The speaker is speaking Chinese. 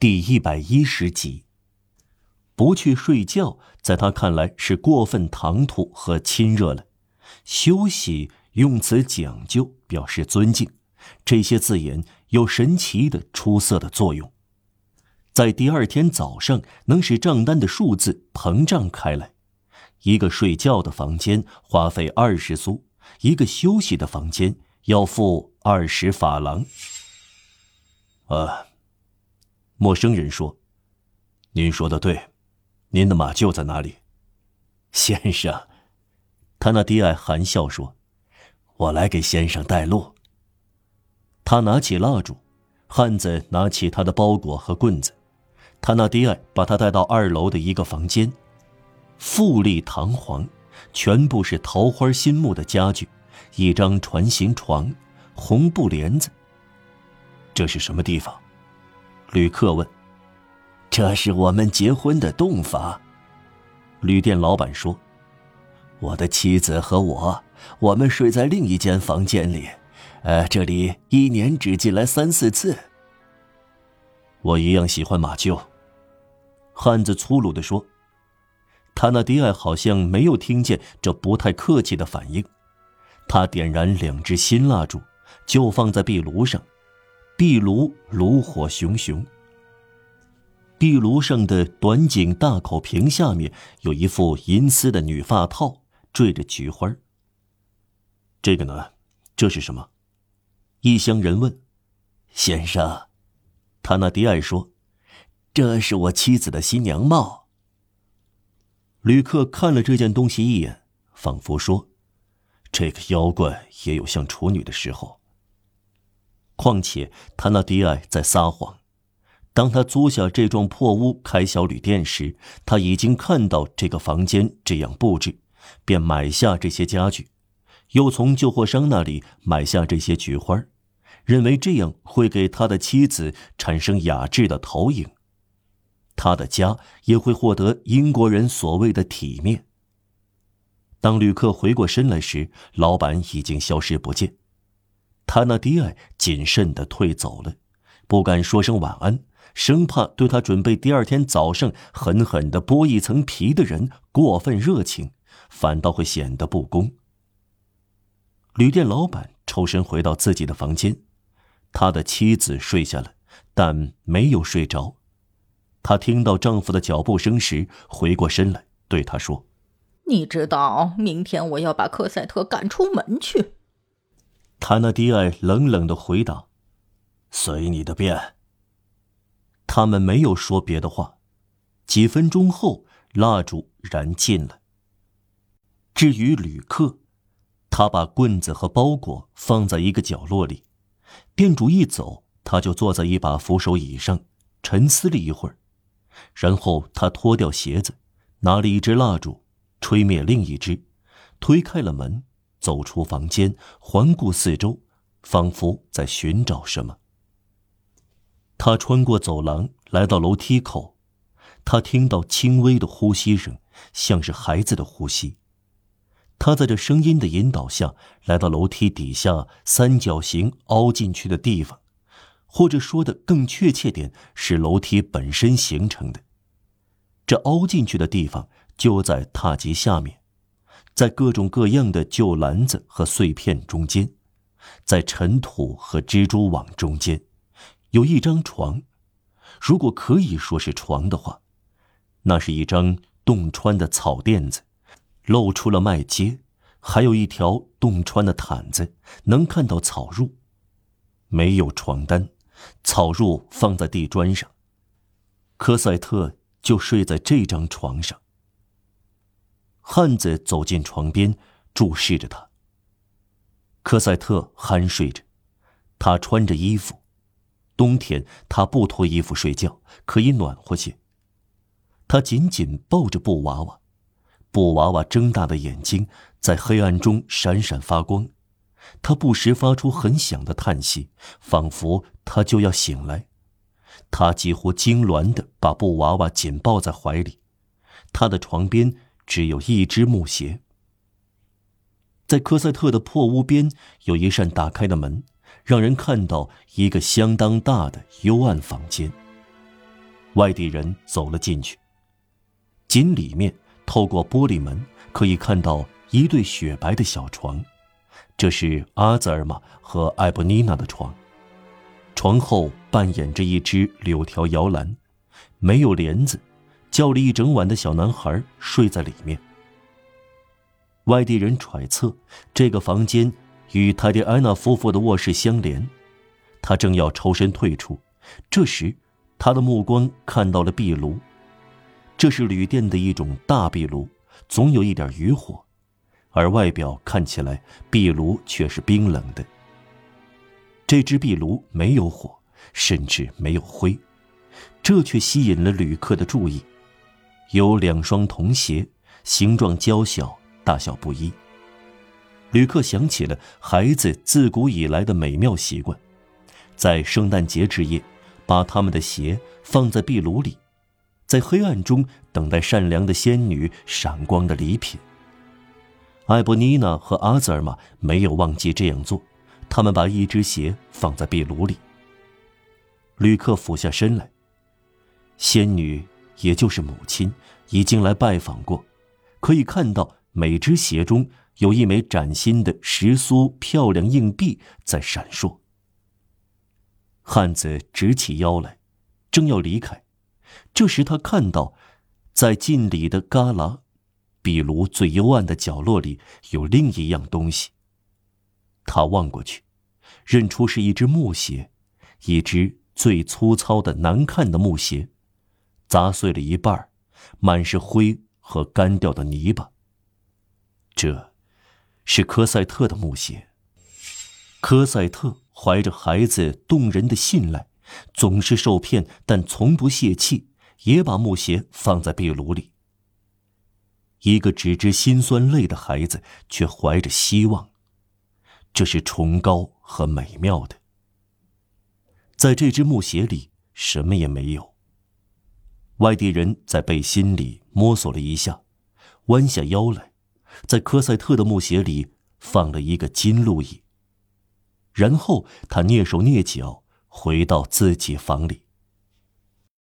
第一百一十集。不去睡觉，在他看来是过分唐突和亲热了。休息用词讲究，表示尊敬，这些字眼有神奇的、出色的作用，在第二天早上能使账单的数字膨胀开来。一个睡觉的房间花费二十苏，一个休息的房间要付二十法郎。啊，陌生人说：“您说的对。”您的马厩在哪里，先生？他那低矮含笑说：“我来给先生带路。”他拿起蜡烛，汉子拿起他的包裹和棍子。他那低矮把他带到二楼的一个房间，富丽堂皇，全部是桃花心木的家具，一张船形床，红布帘子。这是什么地方？旅客问。这是我们结婚的洞房，旅店老板说：“我的妻子和我，我们睡在另一间房间里，呃，这里一年只进来三四次。”我一样喜欢马厩，汉子粗鲁地说。他那迪埃好像没有听见这不太客气的反应，他点燃两支新蜡烛，就放在壁炉上，壁炉炉火熊熊。壁炉上的短颈大口瓶下面有一副银丝的女发套，缀着菊花。这个呢？这是什么？异乡人问。先生，他那迪埃说：“这是我妻子的新娘帽。”旅客看了这件东西一眼，仿佛说：“这个妖怪也有像处女的时候。”况且他那迪埃在撒谎。当他租下这幢破屋开小旅店时，他已经看到这个房间这样布置，便买下这些家具，又从旧货商那里买下这些菊花，认为这样会给他的妻子产生雅致的投影，他的家也会获得英国人所谓的体面。当旅客回过身来时，老板已经消失不见，他那迪埃谨慎地退走了，不敢说声晚安。生怕对他准备第二天早上狠狠的剥一层皮的人过分热情，反倒会显得不公。旅店老板抽身回到自己的房间，他的妻子睡下了，但没有睡着。她听到丈夫的脚步声时，回过身来对他说：“你知道明天我要把科赛特赶出门去。”他那迪埃冷冷的回答：“随你的便。”他们没有说别的话。几分钟后，蜡烛燃尽了。至于旅客，他把棍子和包裹放在一个角落里。店主一走，他就坐在一把扶手椅上，沉思了一会儿。然后他脱掉鞋子，拿了一支蜡烛，吹灭另一支，推开了门，走出房间，环顾四周，仿佛在寻找什么。他穿过走廊，来到楼梯口，他听到轻微的呼吸声，像是孩子的呼吸。他在这声音的引导下，来到楼梯底下三角形凹进去的地方，或者说的更确切点，是楼梯本身形成的。这凹进去的地方就在踏级下面，在各种各样的旧篮子和碎片中间，在尘土和蜘蛛网中间。有一张床，如果可以说是床的话，那是一张洞穿的草垫子，露出了麦秸，还有一条洞穿的毯子，能看到草褥。没有床单，草褥放在地砖上。科赛特就睡在这张床上。汉子走进床边，注视着他。科赛特酣睡着，他穿着衣服。冬天他不脱衣服睡觉，可以暖和些。他紧紧抱着布娃娃，布娃娃睁大的眼睛在黑暗中闪闪发光。他不时发出很响的叹息，仿佛他就要醒来。他几乎痉挛地把布娃娃紧抱在怀里。他的床边只有一只木鞋。在科赛特的破屋边有一扇打开的门。让人看到一个相当大的幽暗房间，外地人走了进去。井里面透过玻璃门可以看到一对雪白的小床，这是阿泽尔玛和艾博妮娜的床。床后扮演着一只柳条摇篮，没有帘子，叫了一整晚的小男孩睡在里面。外地人揣测，这个房间与泰迪安娜夫妇的卧室相连。他正要抽身退出，这时，他的目光看到了壁炉。这是旅店的一种大壁炉，总有一点余火，而外表看起来，壁炉却是冰冷的。这只壁炉没有火，甚至没有灰，这却吸引了旅客的注意。有两双童鞋，形状娇小，大小不一。旅客想起了孩子自古以来的美妙习惯，在圣诞节之夜，把他们的鞋放在壁炉里，在黑暗中等待善良的仙女闪光的礼品。艾博妮娜和阿泽尔玛没有忘记这样做。他们把一只鞋放在壁炉里。旅客俯下身来。仙女，也就是母亲，已经来拜访过，可以看到每只鞋中有一枚崭新的十苏漂亮硬币在闪烁。汉子直起腰来，正要离开，这时他看到，在近里的旮旯，壁炉最幽暗的角落里有另一样东西。他望过去，认出是一只木鞋，一只最粗糙的、难看的木鞋，砸碎了一半，满是灰和干掉的泥巴。这，是科赛特的木鞋。科赛特怀着孩子动人的信赖，总是受骗，但从不泄气，也把木鞋放在壁炉里。一个只知心酸泪的孩子，却怀着希望。这是崇高和美妙的。在这只木鞋里，什么也没有。外地人在背心里摸索了一下，弯下腰来，在科赛特的木鞋里放了一个金鹿椅。然后他蹑手蹑脚回到自己房里。